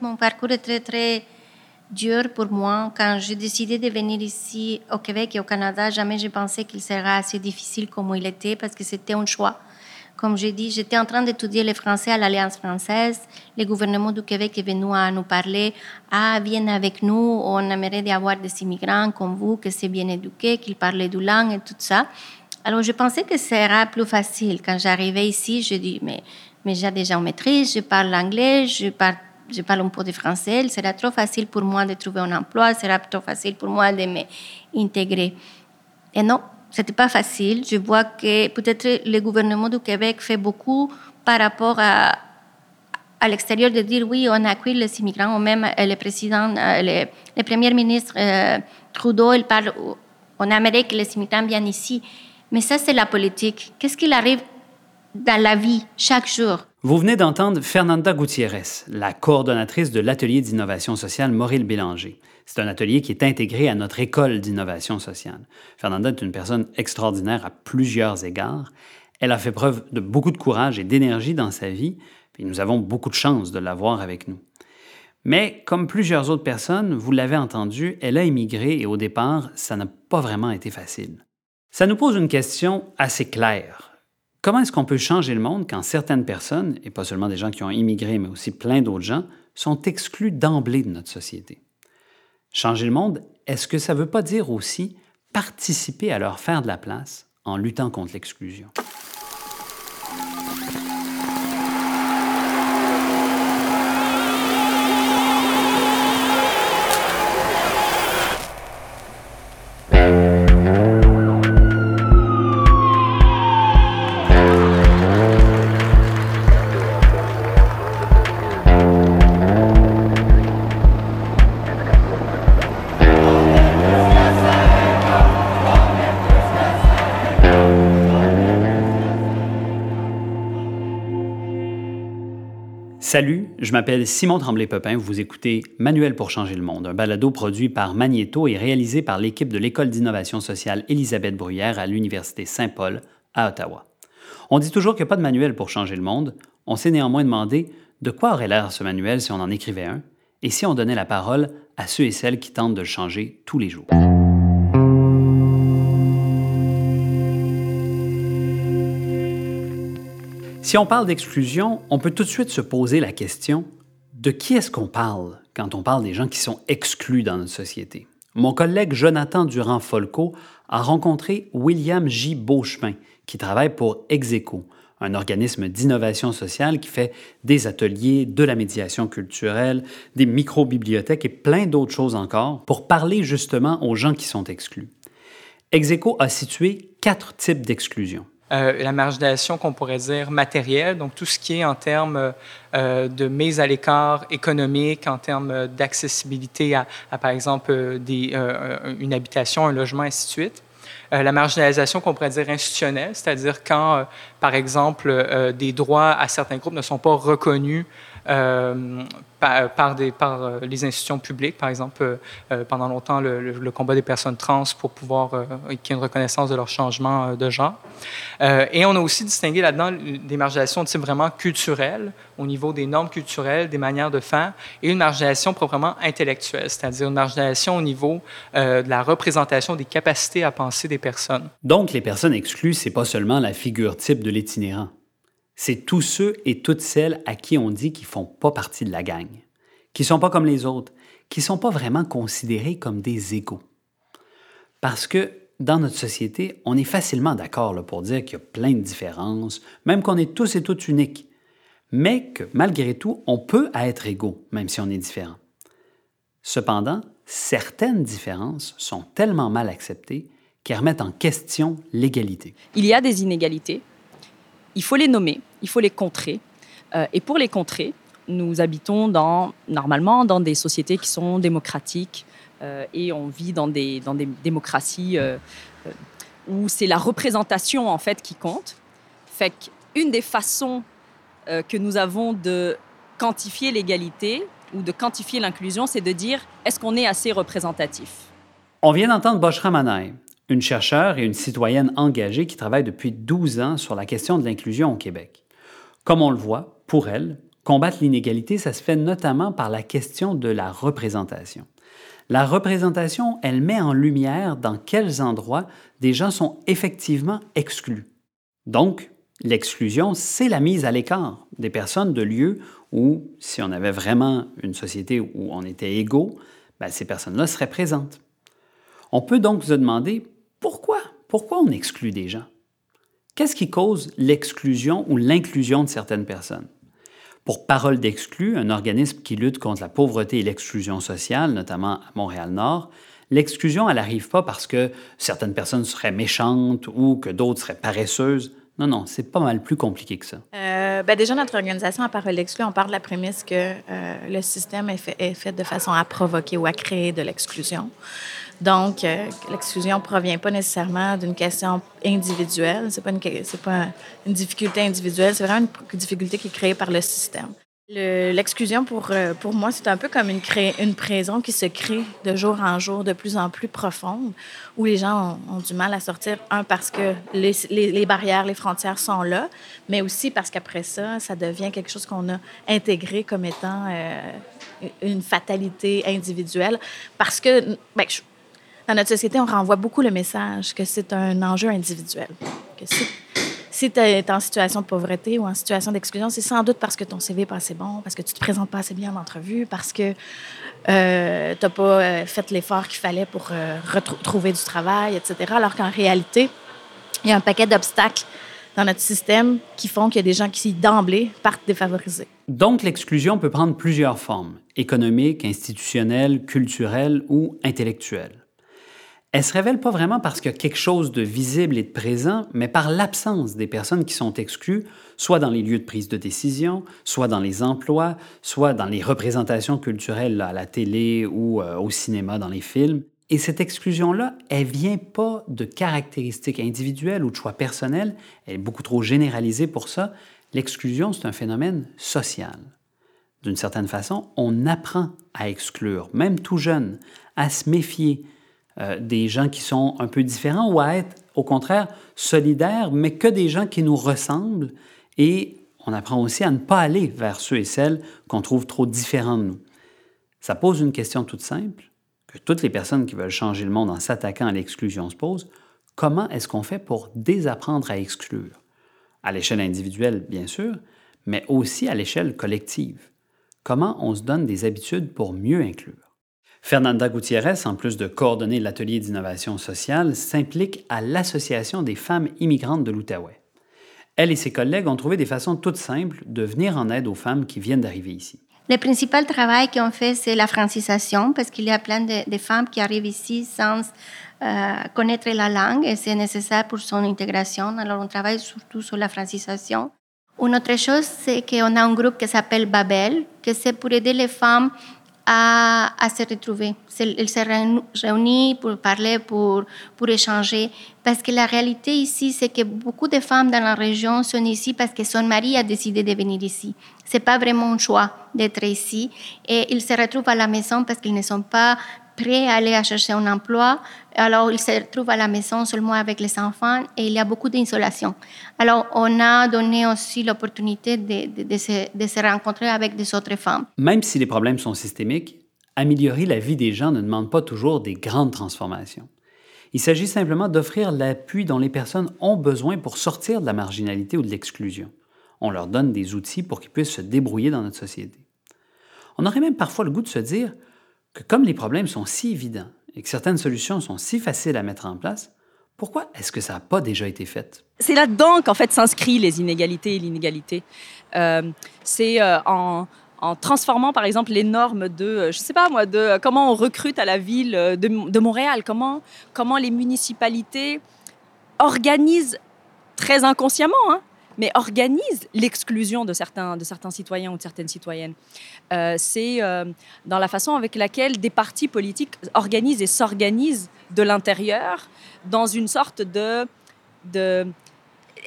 Mon parcours est très, très dur pour moi. Quand j'ai décidé de venir ici au Québec et au Canada, jamais je pensais qu'il serait assez difficile comme il était parce que c'était un choix. Comme j'ai dit, j'étais en train d'étudier le français à l'Alliance française. Le gouvernement du Québec est venu à nous parler. Ah, viens avec nous, on aimerait avoir des immigrants comme vous, qui sont bien éduqués, qui parlent deux langues et tout ça. Alors, je pensais que ce serait plus facile. Quand j'arrivais ici, je dis, mais, mais j'ai déjà une maîtrise, je parle anglais, je parle je parle un peu de français, il sera trop facile pour moi de trouver un emploi, il sera trop facile pour moi de m'intégrer. Et non, c'était pas facile. Je vois que peut-être le gouvernement du Québec fait beaucoup par rapport à, à l'extérieur de dire oui, on accueille les immigrants, ou même euh, le président, euh, le, premier ministre euh, Trudeau, il parle, on aimerait que les immigrants viennent ici. Mais ça, c'est la politique. Qu'est-ce qu'il arrive dans la vie chaque jour? Vous venez d'entendre Fernanda Gutiérrez, la coordonnatrice de l'atelier d'innovation sociale Maurice Bélanger. C'est un atelier qui est intégré à notre école d'innovation sociale. Fernanda est une personne extraordinaire à plusieurs égards. Elle a fait preuve de beaucoup de courage et d'énergie dans sa vie, et nous avons beaucoup de chance de l'avoir avec nous. Mais comme plusieurs autres personnes, vous l'avez entendu, elle a immigré et au départ, ça n'a pas vraiment été facile. Ça nous pose une question assez claire. Comment est-ce qu'on peut changer le monde quand certaines personnes, et pas seulement des gens qui ont immigré, mais aussi plein d'autres gens, sont exclus d'emblée de notre société? Changer le monde, est-ce que ça ne veut pas dire aussi participer à leur faire de la place en luttant contre l'exclusion? Salut, je m'appelle Simon Tremblay-Pepin. Vous écoutez Manuel pour changer le monde, un balado produit par Magneto et réalisé par l'équipe de l'École d'innovation sociale Élisabeth Bruyère à l'Université Saint-Paul à Ottawa. On dit toujours qu'il n'y a pas de manuel pour changer le monde. On s'est néanmoins demandé de quoi aurait l'air ce manuel si on en écrivait un et si on donnait la parole à ceux et celles qui tentent de le changer tous les jours. Si on parle d'exclusion, on peut tout de suite se poser la question de qui est-ce qu'on parle quand on parle des gens qui sont exclus dans notre société? Mon collègue Jonathan Durand-Folco a rencontré William J. Beauchemin, qui travaille pour Execo, un organisme d'innovation sociale qui fait des ateliers, de la médiation culturelle, des micro-bibliothèques et plein d'autres choses encore pour parler justement aux gens qui sont exclus. Execo a situé quatre types d'exclusion. Euh, la marginalisation qu'on pourrait dire matérielle, donc tout ce qui est en termes euh, de mise à l'écart économique, en termes d'accessibilité à, par exemple, des, euh, une habitation, un logement, ainsi de suite. la marginalisation qu'on pourrait dire institutionnelle, c'est-à-dire quand, par exemple, des droits à certains groupes ne sont pas reconnus euh, par, euh, les institutions publiques, par exemple, euh, pendant longtemps, le, combat des personnes trans pour pouvoir qu'il y ait une reconnaissance de leur changement de genre. et on a aussi distingué là-dedans des marginalisations de type vraiment culturel, au niveau des normes culturelles, des manières de faire, et une marginalisation proprement intellectuelle, c'est-à-dire une marginalisation au niveau de la représentation des capacités à penser des personnes. Donc, les personnes exclues, c'est pas seulement la figure type de l'itinérant c'est tous ceux et toutes celles à qui on dit qu'ils font pas partie de la gang, qui sont pas comme les autres, qui sont pas vraiment considérés comme des égaux. Parce que dans notre société, on est facilement d'accord pour dire qu'il y a plein de différences, même qu'on est tous et toutes uniques, mais que malgré tout, on peut être égaux, même si on est différent. Cependant, certaines différences sont tellement mal acceptées qu'elles remettent en question l'égalité. Il y a des inégalités, il faut les nommer, il faut les contrer. Euh, et pour les contrer, nous habitons normalement dans des sociétés qui sont démocratiques euh, et on vit dans des, démocraties euh, où c'est la représentation en fait qui compte. Fait qu'une des façons que nous avons de quantifier l'égalité ou de quantifier l'inclusion, c'est de dire est-ce qu'on est assez représentatif? On vient d'entendre Boshra Manaï, une chercheure et une citoyenne engagée qui travaille depuis 12 ans sur la question de l'inclusion au Québec. Comme on le voit, pour elle, Combattre l'inégalité, ça se fait notamment par la question de la représentation. La représentation, elle met en lumière dans quels endroits des gens sont effectivement exclus. Donc, l'exclusion, c'est la mise à l'écart des personnes de lieux où, si on avait vraiment une société où on était égaux, ben, ces personnes-là seraient présentes. On peut donc se demander pourquoi? Pourquoi on exclut des gens? Qu'est-ce qui cause l'exclusion ou l'inclusion de certaines personnes? Pour Parole d'exclus, un organisme qui lutte contre la pauvreté et l'exclusion sociale, notamment à Montréal-Nord, l'exclusion, elle n'arrive pas parce que certaines personnes seraient méchantes ou que d'autres seraient paresseuses. Non, non, c'est pas mal plus compliqué que ça. Euh, ben déjà, notre organisation, à Parole d'exclus, on part de la prémisse que euh, le système est fait, de façon à provoquer ou à créer de l'exclusion. Donc, euh, l'exclusion ne provient pas nécessairement d'une question individuelle. Ce n'est pas une difficulté individuelle, c'est vraiment une difficulté qui est créée par le système. L'exclusion, pour, euh, pour moi, c'est un peu comme une, une prison qui se crée de jour en jour, de plus en plus profonde, où les gens ont, du mal à sortir, un, parce que les, barrières, les frontières sont là, mais aussi parce qu'après ça, ça devient quelque chose qu'on a intégré comme étant euh, une fatalité individuelle, parce que, ben, dans notre société, on renvoie beaucoup le message que c'est un enjeu individuel. Tu es en situation de pauvreté ou en situation d'exclusion, c'est sans doute parce que ton CV n'est pas assez bon, parce que tu te présentes pas assez bien en entrevue, parce que euh, tu n'as pas euh, fait l'effort qu'il fallait pour euh, retrouver du travail, etc. Alors qu'en réalité, il y a un paquet d'obstacles dans notre système qui font qu'il y a des gens qui, d'emblée, partent défavorisés. Donc, l'exclusion peut prendre plusieurs formes, économiques, institutionnelles, culturelles ou intellectuelles elle se révèle pas vraiment parce qu'il y a quelque chose de visible et de présent, mais par l'absence des personnes qui sont exclues, soit dans les lieux de prise de décision, soit dans les emplois, soit dans les représentations culturelles à la télé ou euh, au cinéma, dans les films. Et cette exclusion-là, elle vient pas de caractéristiques individuelles ou de choix personnels, elle est beaucoup trop généralisée pour ça. L'exclusion, c'est un phénomène social. D'une certaine façon, on apprend à exclure, même tout jeune, à se méfier, euh, des gens qui sont un peu différents ou à être, au contraire, solidaires, mais que des gens qui nous ressemblent. Et on apprend aussi à ne pas aller vers ceux et celles qu'on trouve trop différents de nous. Ça pose une question toute simple, que toutes les personnes qui veulent changer le monde en s'attaquant à l'exclusion se posent. Comment est-ce qu'on fait pour désapprendre à exclure? À l'échelle individuelle, bien sûr, mais aussi à l'échelle collective. Comment on se donne des habitudes pour mieux inclure? Fernanda Gutiérrez, en plus de coordonner l'atelier d'innovation sociale, s'implique à l'Association des femmes immigrantes de l'Outaouais. Elle et ses collègues ont trouvé des façons toutes simples de venir en aide aux femmes qui viennent d'arriver ici. Le principal travail qu'on fait, c'est la francisation, parce qu'il y a plein de, femmes qui arrivent ici sans euh, connaître la langue et c'est nécessaire pour son intégration. Alors, on travaille surtout sur la francisation. Une autre chose, c'est qu'on a un groupe qui s'appelle Babel, que c'est pour aider les femmes à, se retrouver. Ils se réunissent pour parler, pour, pour échanger. Parce que la réalité ici, c'est que beaucoup de femmes dans la région sont ici parce que son mari a décidé de venir ici. C'est pas vraiment un choix d'être ici. Et ils se retrouvent à la maison parce qu'ils ne sont pas prêts à aller chercher un emploi. Alors, ils se retrouvent à la maison seulement avec les enfants et il y a beaucoup d'insolation. Alors, on a donné aussi l'opportunité de, se, rencontrer avec des autres femmes. Même si les problèmes sont systémiques, améliorer la vie des gens ne demande pas toujours des grandes transformations. Il s'agit simplement d'offrir l'appui dont les personnes ont besoin pour sortir de la marginalité ou de l'exclusion. On leur donne des outils pour qu'ils puissent se débrouiller dans notre société. On aurait même parfois le goût de se dire que comme les problèmes sont si évidents et que certaines solutions sont si faciles à mettre en place, pourquoi est-ce que ça n'a pas déjà été fait? C'est là-dedans qu'en fait s'inscrivent les inégalités et l'inégalité. Euh, c'est euh, en, transformant par exemple les normes de, euh, je sais pas moi, de comment on recrute à la ville de, de Montréal, comment, comment les municipalités organisent très inconsciemment, hein, mais organise l'exclusion de certains, de certains citoyens ou de certaines citoyennes. Euh, c'est euh, dans la façon avec laquelle des partis politiques organisent et s'organisent de l'intérieur dans une sorte de... de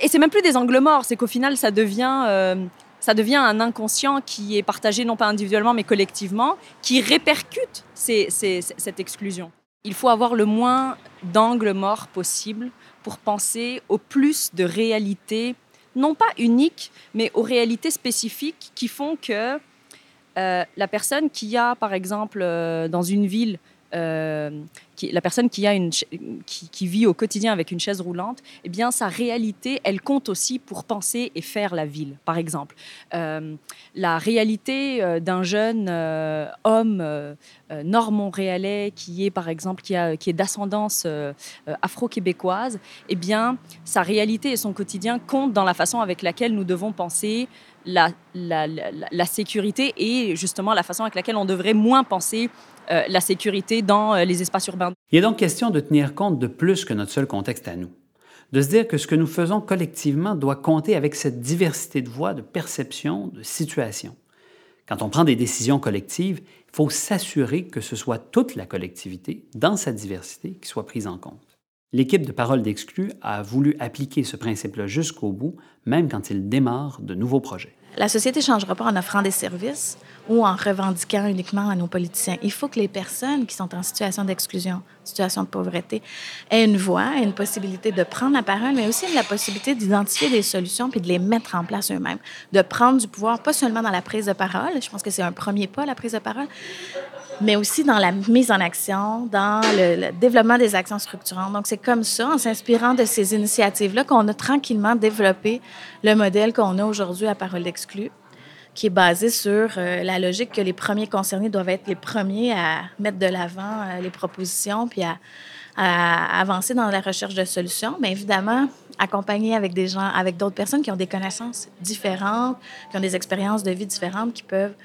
et c'est même plus des angles morts, c'est qu'au final, ça devient... Euh, ça devient un inconscient qui est partagé non pas individuellement mais collectivement, qui répercute cette exclusion. Il faut avoir le moins d'angles morts possible pour penser au plus de réalités non pas uniques, mais aux réalités spécifiques qui font que euh, la personne qui a, par exemple, euh, dans une ville, qui, la personne qui, a une, qui, vit au quotidien avec une chaise roulante, eh bien, sa réalité, elle compte aussi pour penser et faire la ville, par exemple. Euh, la réalité euh, d'un jeune euh, homme nord-montréalais qui est, par exemple, qui est d'ascendance afro-québécoise, eh bien, sa réalité et son quotidien comptent dans la façon avec laquelle nous devons penser la, sécurité et justement la façon avec laquelle on devrait moins penser euh, la sécurité dans euh, les espaces urbains. Il est donc question de tenir compte de plus que notre seul contexte à nous. De se dire que ce que nous faisons collectivement doit compter avec cette diversité de voix, de perceptions, de situations. Quand on prend des décisions collectives, il faut s'assurer que ce soit toute la collectivité, dans sa diversité, qui soit prise en compte. L'équipe de Parole d'Exclus a voulu appliquer ce principe-là jusqu'au bout, même quand il démarre de nouveaux projets. La société ne changera pas en offrant des services ou en revendiquant uniquement à nos politiciens. Il faut que les personnes qui sont en situation d'exclusion, situation de pauvreté, aient une voix, aient une possibilité de prendre la parole, mais aussi la possibilité d'identifier des solutions puis de les mettre en place eux-mêmes, de prendre du pouvoir, pas seulement dans la prise de parole, je pense que c'est un premier pas, la prise de parole, mais aussi dans la mise en action, dans le, développement des actions structurantes. Donc, c'est comme ça, en s'inspirant de ces initiatives-là, qu'on a tranquillement développé le modèle qu'on a aujourd'hui à Parole d'exclus qui est basé sur euh, la logique que les premiers concernés doivent être les premiers à mettre de l'avant euh, les propositions puis à, à, avancer dans la recherche de solutions, mais évidemment accompagné avec des gens, avec d'autres personnes qui ont des connaissances différentes, qui ont des expériences de vie différentes, qui peuvent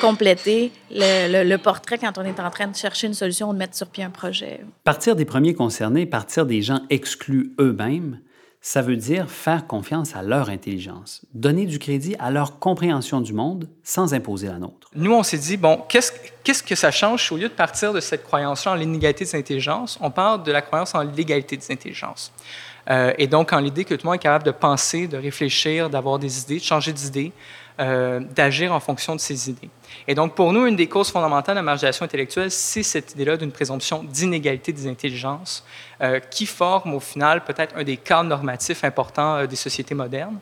compléter le, le, le, portrait quand on est en train de chercher une solution ou de mettre sur pied un projet. Partir des premiers concernés, partir des gens exclus eux-mêmes, ça veut dire faire confiance à leur intelligence, donner du crédit à leur compréhension du monde sans imposer la nôtre. Nous, on s'est dit, bon, qu'est-ce qu'est-ce que ça change au lieu de partir de cette croyance-là en l'inégalité des intelligences, on part de la croyance en l'égalité des intelligences? Euh, et donc, en l'idée que tout le monde est capable de penser, de réfléchir, d'avoir des idées, de changer d'idées, euh, d'agir en fonction de ces idées. Et donc, pour nous, une des causes fondamentales de la marginalisation intellectuelle, c'est cette idée-là d'une présomption d'inégalité des intelligences euh, qui forme au final peut-être un des cadres normatifs importants euh, des sociétés modernes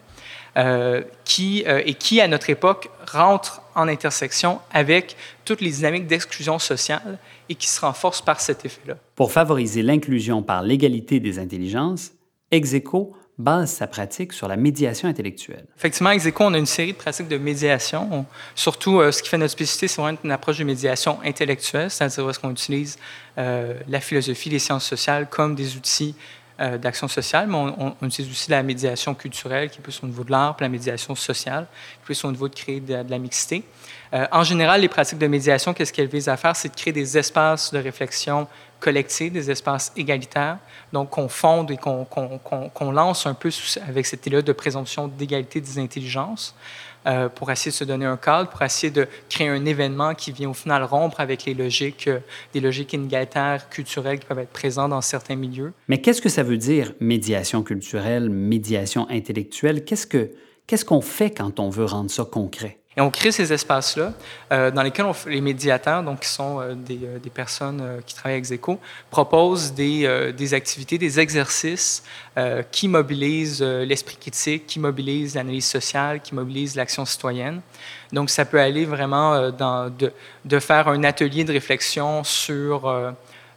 qui, et qui, à notre époque, rentre en intersection avec toutes les dynamiques d'exclusion sociale et qui se renforce par cet effet-là. Pour favoriser l'inclusion par l'égalité des intelligences, Execo base sa pratique sur la médiation intellectuelle. Effectivement, Execo, on a une série de pratiques de médiation. On, surtout, euh, ce qui fait notre spécificité, c'est vraiment une approche de médiation intellectuelle, c'est-à-dire est-ce qu'on utilise euh, la philosophie, les sciences sociales comme des outils euh, d'action sociale, mais on, utilise aussi la médiation culturelle, qui est plus au niveau de l'art, puis la médiation sociale, qui est plus au niveau de créer de, la mixité. En général, les pratiques de médiation, qu'est-ce qu'elles visent à faire? C'est de créer des espaces de réflexion collectifs, des espaces égalitaires, donc qu'on fonde et qu'on qu qu lance un peu avec cette idée-là de présomption d'égalité des intelligences. Euh, pour essayer de se donner un cadre, pour essayer de créer un événement qui vient au final rompre avec les logiques, euh, des logiques inégalitaires, culturelles qui peuvent être présentes dans certains milieux. Mais qu'est-ce que ça veut dire, médiation culturelle, médiation intellectuelle? Qu'est-ce que qu'est-ce qu'on fait quand on veut rendre ça concret? Et on crée ces espaces-là euh, dans lesquels les médiateurs, donc qui sont euh, des, euh, des, personnes qui travaillent avec Zéco, proposent des, des, activités, des exercices qui mobilisent l'esprit critique, qui mobilisent l'analyse sociale, qui mobilisent l'action citoyenne. Donc ça peut aller vraiment dans, de, de, faire un atelier de réflexion sur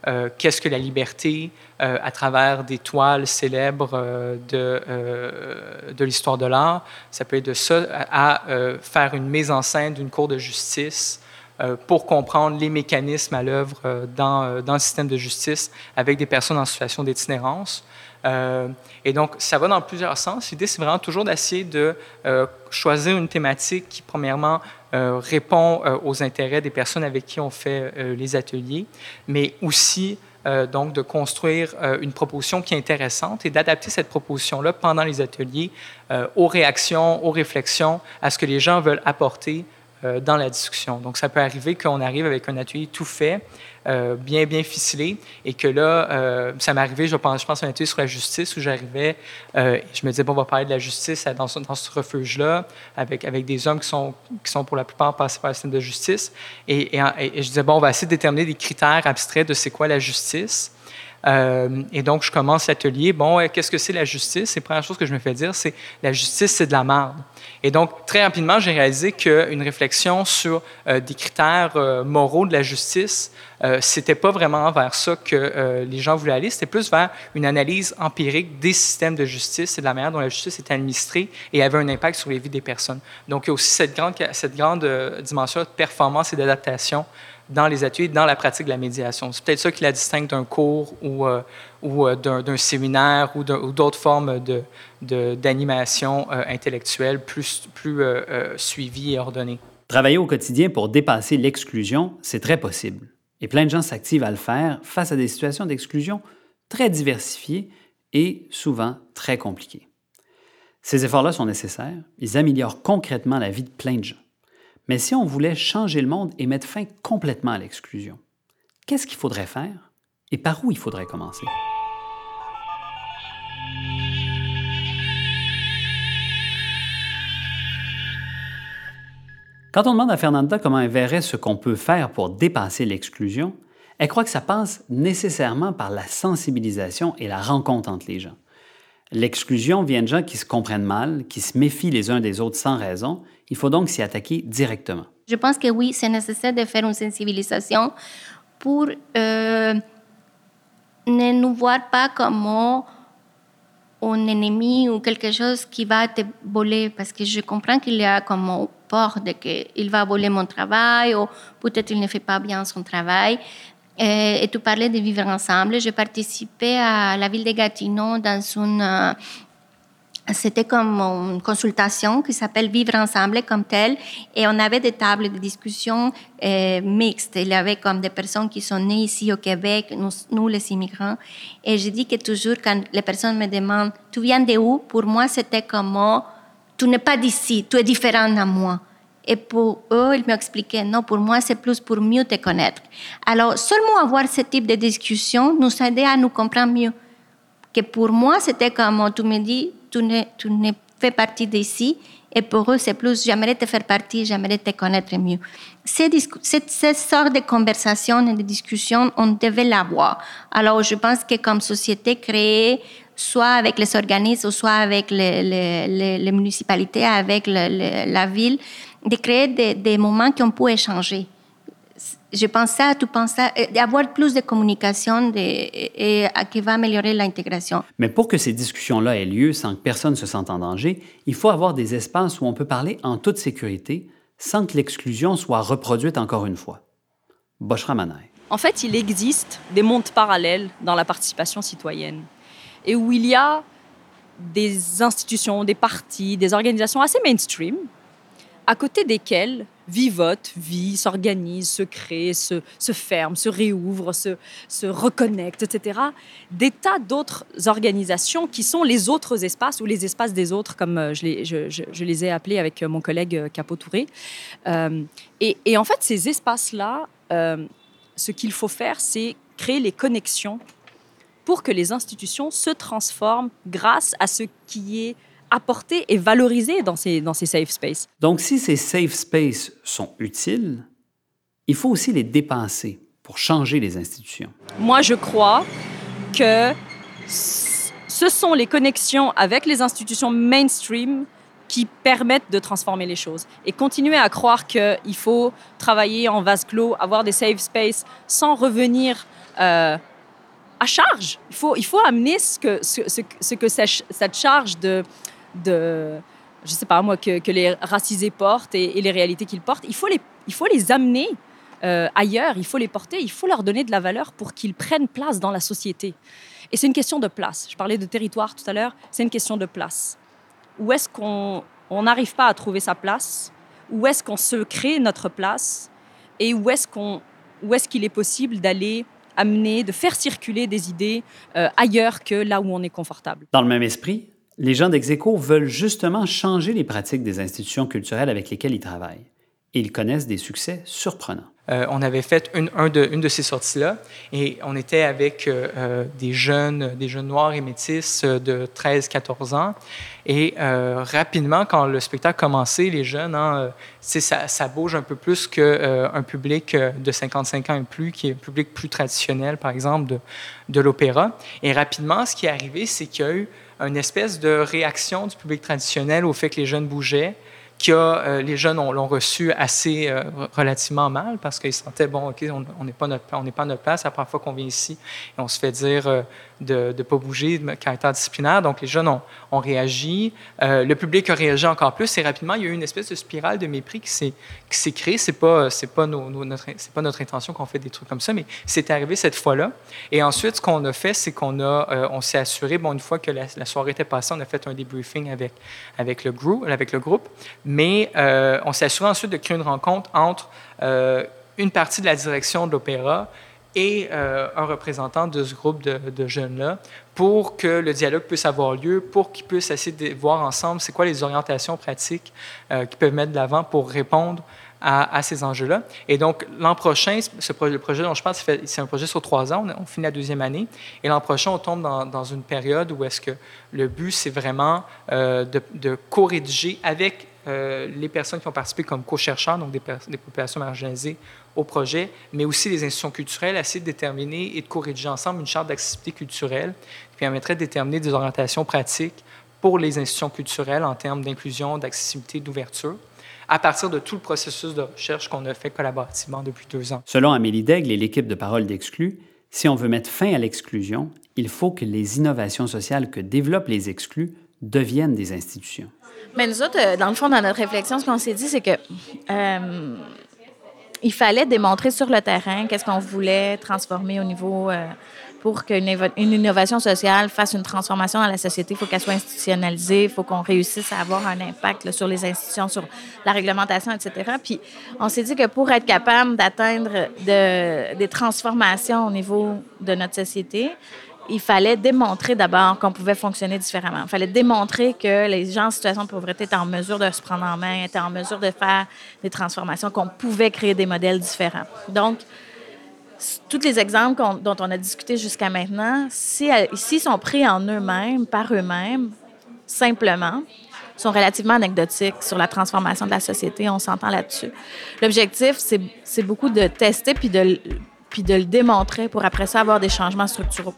euh, qu'est-ce que la liberté euh, à travers des toiles célèbres euh, de, de l'histoire de l'art? Ça peut être de ça à faire une mise en scène d'une cour de justice pour comprendre les mécanismes à l'œuvre dans, dans le système de justice avec des personnes en situation d'itinérance. Euh, et donc, ça va dans plusieurs sens. L'idée, c'est vraiment toujours d'essayer de euh, choisir une thématique qui, premièrement, euh, répond aux intérêts des personnes avec qui on fait les ateliers, mais aussi donc de construire une proposition qui est intéressante et d'adapter cette proposition-là pendant les ateliers aux réactions, aux réflexions, à ce que les gens veulent apporter dans la discussion. Donc, ça peut arriver qu'on arrive avec un atelier tout fait, euh, bien, bien ficelé, et que là, euh, ça m'est arrivé, je pense, je pense un atelier sur la justice où j'arrivais, euh, je me disais, bon, on va parler de la justice dans ce, refuge-là, avec, avec des hommes qui sont, qui sont pour la plupart passés par le système de justice, et, et, et je disais, bon, on va essayer de déterminer des critères abstraits de c'est quoi la justice. Euh, et donc, je commence l'atelier. Bon, qu'est-ce que c'est la justice? Et la première chose que je me fais dire, c'est la justice, c'est de la merde. Et donc, très rapidement, j'ai réalisé qu'une réflexion sur euh, des critères euh, moraux de la justice, euh, c'était pas vraiment vers ça que euh, les gens voulaient aller. C'était plus vers une analyse empirique des systèmes de justice et de la manière dont la justice est administrée et avait un impact sur les vies des personnes. Donc, il y a aussi cette grande, cette grande dimension de performance et d'adaptation dans les ateliers, dans la pratique de la médiation. C'est peut-être ça qui la distingue d'un cours ou, euh, euh, d'un séminaire ou d'autres formes d'animation euh, intellectuelle plus, plus suivie et ordonnée. Travailler au quotidien pour dépasser l'exclusion, c'est très possible. Et plein de gens s'activent à le faire face à des situations d'exclusion très diversifiées et souvent très compliquées. Ces efforts-là sont nécessaires, ils améliorent concrètement la vie de plein de gens. Mais si on voulait changer le monde et mettre fin complètement à l'exclusion, qu'est-ce qu'il faudrait faire et par où il faudrait commencer? Quand on demande à Fernanda comment elle verrait ce qu'on peut faire pour dépasser l'exclusion, elle croit que ça passe nécessairement par la sensibilisation et la rencontre entre les gens. L'exclusion vient de gens qui se comprennent mal, qui se méfient les uns des autres sans raison il faut donc s'y attaquer directement. Je pense que oui, c'est nécessaire de faire une sensibilisation pour euh, ne nous voir pas comme un ennemi ou quelque chose qui va te voler, parce que je comprends qu'il y a comme peur de qu'il va voler mon travail ou peut-être il ne fait pas bien son travail. Et, tu parlais de vivre ensemble. J'ai participé à la ville de Gatineau dans une euh, c'était comme une consultation qui s'appelle Vivre ensemble comme tel. Et on avait des tables de discussion euh, mixtes. Il y avait comme des personnes qui sont nées ici au Québec, nous, les immigrants. Et je dis que toujours, quand les personnes me demandent Tu viens de où Pour moi, c'était comme oh, Tu n'es pas d'ici, tu es différent de moi. Et pour eux, ils m'expliquaient, non, pour moi, c'est plus pour mieux te connaître. Alors, seulement avoir ce type de discussion nous aidait à nous comprendre mieux. Que pour moi, c'était comme, tu me dis, tu ne, tu ne fais partie d'ici. Et pour eux, c'est plus, j'aimerais te faire partie, j'aimerais te connaître mieux. Cette, cette, sorte de conversation et de discussion, on devait l'avoir. Alors, je pense que comme société créée, soit avec les organismes, soit avec les, les, les municipalités, avec la ville, de créer des, des moments qu'on peut échanger je pense ça, tu penses ça, d'avoir plus de communication et, qui va améliorer l'intégration. Mais pour que ces discussions-là aient lieu sans que personne se sente en danger, il faut avoir des espaces où on peut parler en toute sécurité sans que l'exclusion soit reproduite encore une fois. Boshra En fait, il existe des mondes parallèles dans la participation citoyenne et où il y a des institutions, des partis, des organisations assez mainstream à côté desquels vivotent, vivent, s'organisent, se créent, se, se ferment, se réouvrent, se, se reconnectent, etc. Des tas d'autres organisations qui sont les autres espaces ou les espaces des autres, comme euh, je les, ai appelés avec euh, mon collègue euh, Capot Touré. et, et, en fait, ces espaces-là, ce qu'il faut faire, c'est créer les connexions pour que les institutions se transforment grâce à ce qui est apporter et valoriser dans ces, dans ces safe spaces. Donc, si ces safe spaces sont utiles, il faut aussi les dépenser pour changer les institutions. Moi, je crois que ce sont les connexions avec les institutions mainstream qui permettent de transformer les choses. Et continuer à croire qu'il faut travailler en vase clos, avoir des safe spaces sans revenir euh, à charge. Il faut, il faut amener ce que, ce, ce, que cette charge de, de, je sais pas moi, que, les racisés portent et, les réalités qu'ils portent. Il faut les, il faut les amener euh, ailleurs, il faut les porter, il faut leur donner de la valeur pour qu'ils prennent place dans la société. Et c'est une question de place. Je parlais de territoire tout à l'heure, c'est une question de place. Où est-ce qu'on n'arrive pas à trouver sa place? Où est-ce qu'on se crée notre place? Et où est-ce qu'on, où est-ce qu'il est possible d'aller amener, de faire circuler des idées euh, ailleurs que là où on est confortable? Dans le même esprit, les gens d'Execo veulent justement changer les pratiques des institutions culturelles avec lesquelles ils travaillent. Ils connaissent des succès surprenants. Euh, on avait fait une, de, une de ces sorties-là et on était avec euh, euh, des jeunes, des jeunes noirs et métis de 13-14 ans. Et rapidement, quand le spectacle commençait, les jeunes, hein, ça, ça, bouge un peu plus qu'un public de 55 ans et plus, qui est un public plus traditionnel, par exemple, de, de l'opéra. Et rapidement, ce qui est arrivé, c'est qu'il y a eu une espèce de réaction du public traditionnel au fait que les jeunes bougeaient euh, les jeunes l'ont reçu assez euh, relativement mal parce qu'ils sentaient, bon, OK, on n'est pas, on pas à notre place. La première fois qu'on vient ici et on se fait dire euh, de ne pas bouger, de caractère disciplinaire. Donc, les jeunes ont, ont réagi. le public a réagi encore plus et rapidement, il y a eu une espèce de spirale de mépris qui s'est créée. Ce n'est pas, pas, notre, pas notre intention qu'on fait des trucs comme ça, mais c'est arrivé cette fois-là. Et ensuite, ce qu'on a fait, c'est qu'on a, on s'est assuré, bon, une fois que la, soirée était passée, on a fait un debriefing avec, avec, le, groupe, avec le groupe mais euh, on s'est ensuite de créer une rencontre entre euh, une partie de la direction de l'opéra et euh, un représentant de ce groupe de, jeunes-là pour que le dialogue puisse avoir lieu, pour qu'ils puissent essayer de voir ensemble c'est quoi les orientations pratiques qu'ils peuvent mettre de l'avant pour répondre à, ces enjeux-là. Et donc, l'an prochain, ce projet, le projet dont je parle, c'est un projet sur trois ans. On, finit la deuxième année. Et l'an prochain, on tombe dans, une période où est-ce que le but, c'est vraiment de, de co-rédiger avec euh, les personnes qui ont participé comme co-chercheurs, donc des, populations marginalisées au projet, mais aussi les institutions culturelles, essayer de déterminer et de corriger ensemble une charte d'accessibilité culturelle qui permettrait de déterminer des orientations pratiques pour les institutions culturelles en termes d'inclusion, d'accessibilité, d'ouverture à partir de tout le processus de recherche qu'on a fait collaborativement depuis deux ans. Selon Amélie Daigle et l'équipe de Parole d'Exclus, si on veut mettre fin à l'exclusion, il faut que les innovations sociales que développent les exclus deviennent des institutions. Mais nous autres, euh, dans le fond, dans notre réflexion, ce qu'on s'est dit, c'est que euh, il fallait démontrer sur le terrain qu'est-ce qu'on voulait transformer au niveau euh, pour qu'une une innovation sociale fasse une transformation dans la société. Il faut qu'elle soit institutionnalisée, il faut qu'on réussisse à avoir un impact sur les institutions, sur la réglementation, etc. Puis on s'est dit que pour être capable d'atteindre de, des transformations au niveau de notre société, il fallait démontrer d'abord qu'on pouvait fonctionner différemment. Il fallait démontrer que les gens en situation de pauvreté étaient en mesure de se prendre en main, étaient en mesure de faire des transformations, qu'on pouvait créer des modèles différents. Donc, tous les exemples dont on a discuté jusqu'à maintenant, s'ils si, sont pris en eux-mêmes, par eux-mêmes, simplement, sont relativement anecdotiques sur la transformation de la société. On s'entend là-dessus. L'objectif, c'est beaucoup de tester puis de, puis de le démontrer pour après ça avoir des changements structuraux.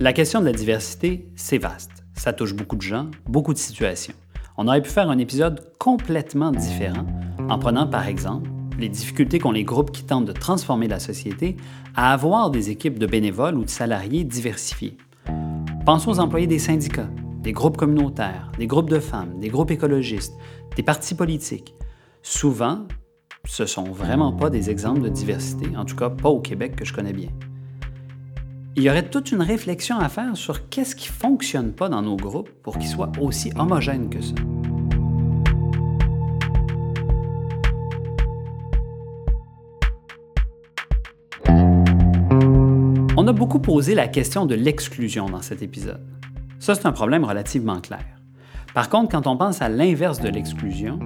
La question de la diversité, c'est vaste. Ça touche beaucoup de gens, beaucoup de situations. On aurait pu faire un épisode complètement différent en prenant par exemple les difficultés qu'ont les groupes qui tentent de transformer la société à avoir des équipes de bénévoles ou de salariés diversifiés. Pensons aux employés des syndicats, des groupes communautaires, des groupes de femmes, des groupes écologistes, des partis politiques. Souvent, ce sont vraiment pas des exemples de diversité, en tout cas pas au Québec que je connais bien. Il y aurait toute une réflexion à faire sur qu'est-ce qui fonctionne pas dans nos groupes pour qu'ils soient aussi homogènes que ça. On a beaucoup posé la question de l'exclusion dans cet épisode. Ça, c'est un problème relativement clair. Par contre, quand on pense à l'inverse de l'exclusion,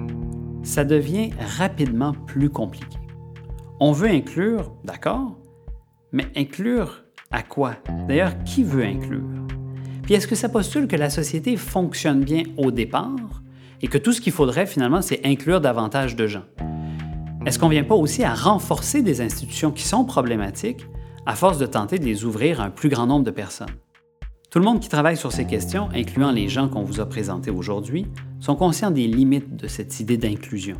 ça devient rapidement plus compliqué. On veut inclure, d'accord, mais inclure à quoi? D'ailleurs, qui veut inclure? Puis est-ce que ça postule que la société fonctionne bien au départ et que tout ce qu'il faudrait finalement, c'est inclure davantage de gens? Est-ce qu'on ne vient pas aussi à renforcer des institutions qui sont problématiques à force de tenter de les ouvrir à un plus grand nombre de personnes? Tout le monde qui travaille sur ces questions, incluant les gens qu'on vous a présentés aujourd'hui, sont conscients des limites de cette idée d'inclusion.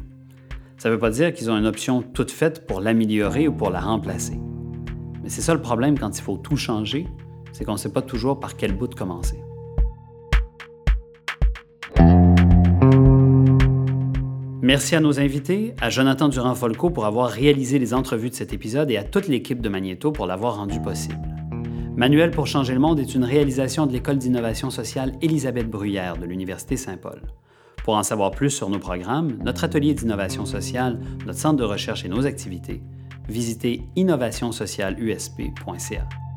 Ça ne veut pas dire qu'ils ont une option toute faite pour l'améliorer ou pour la remplacer. Mais c'est ça le problème quand il faut tout changer, c'est qu'on ne sait pas toujours par quel bout de commencer. Merci à nos invités, à Jonathan Durand-Folco pour avoir réalisé les entrevues de cet épisode et à toute l'équipe de Magneto pour l'avoir rendu possible. Manuel pour changer le monde est une réalisation de l'École d'innovation sociale Élisabeth Bruyère de l'Université Saint-Paul. Pour en savoir plus sur nos programmes, notre atelier d'innovation sociale, notre centre de recherche et nos activités, visitez innovationsocialusp.ca.